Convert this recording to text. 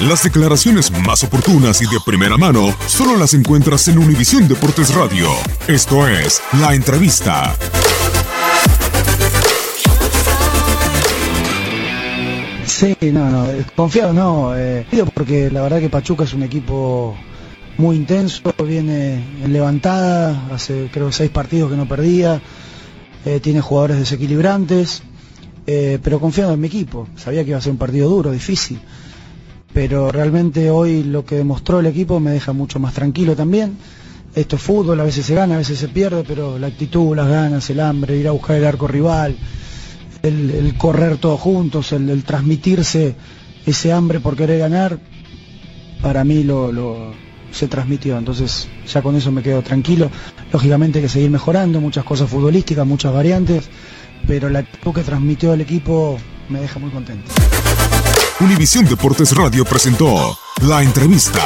Las declaraciones más oportunas y de primera mano solo las encuentras en Univisión Deportes Radio. Esto es La Entrevista. Sí, no, no, eh, confiado no, eh, porque la verdad que Pachuca es un equipo muy intenso, viene en levantada, hace creo seis partidos que no perdía, eh, tiene jugadores desequilibrantes, eh, pero confiado en mi equipo, sabía que iba a ser un partido duro, difícil, pero realmente hoy lo que demostró el equipo me deja mucho más tranquilo también. Esto es fútbol, a veces se gana, a veces se pierde, pero la actitud, las ganas, el hambre, ir a buscar el arco rival, el, correr todos juntos, el, transmitirse ese hambre por querer ganar, para mí lo, se transmitió. Entonces ya con eso me quedo tranquilo. Lógicamente hay que seguir mejorando, muchas cosas futbolísticas, muchas variantes, pero la actitud que transmitió el equipo me deja muy contento. Univisión Deportes Radio presentó la entrevista.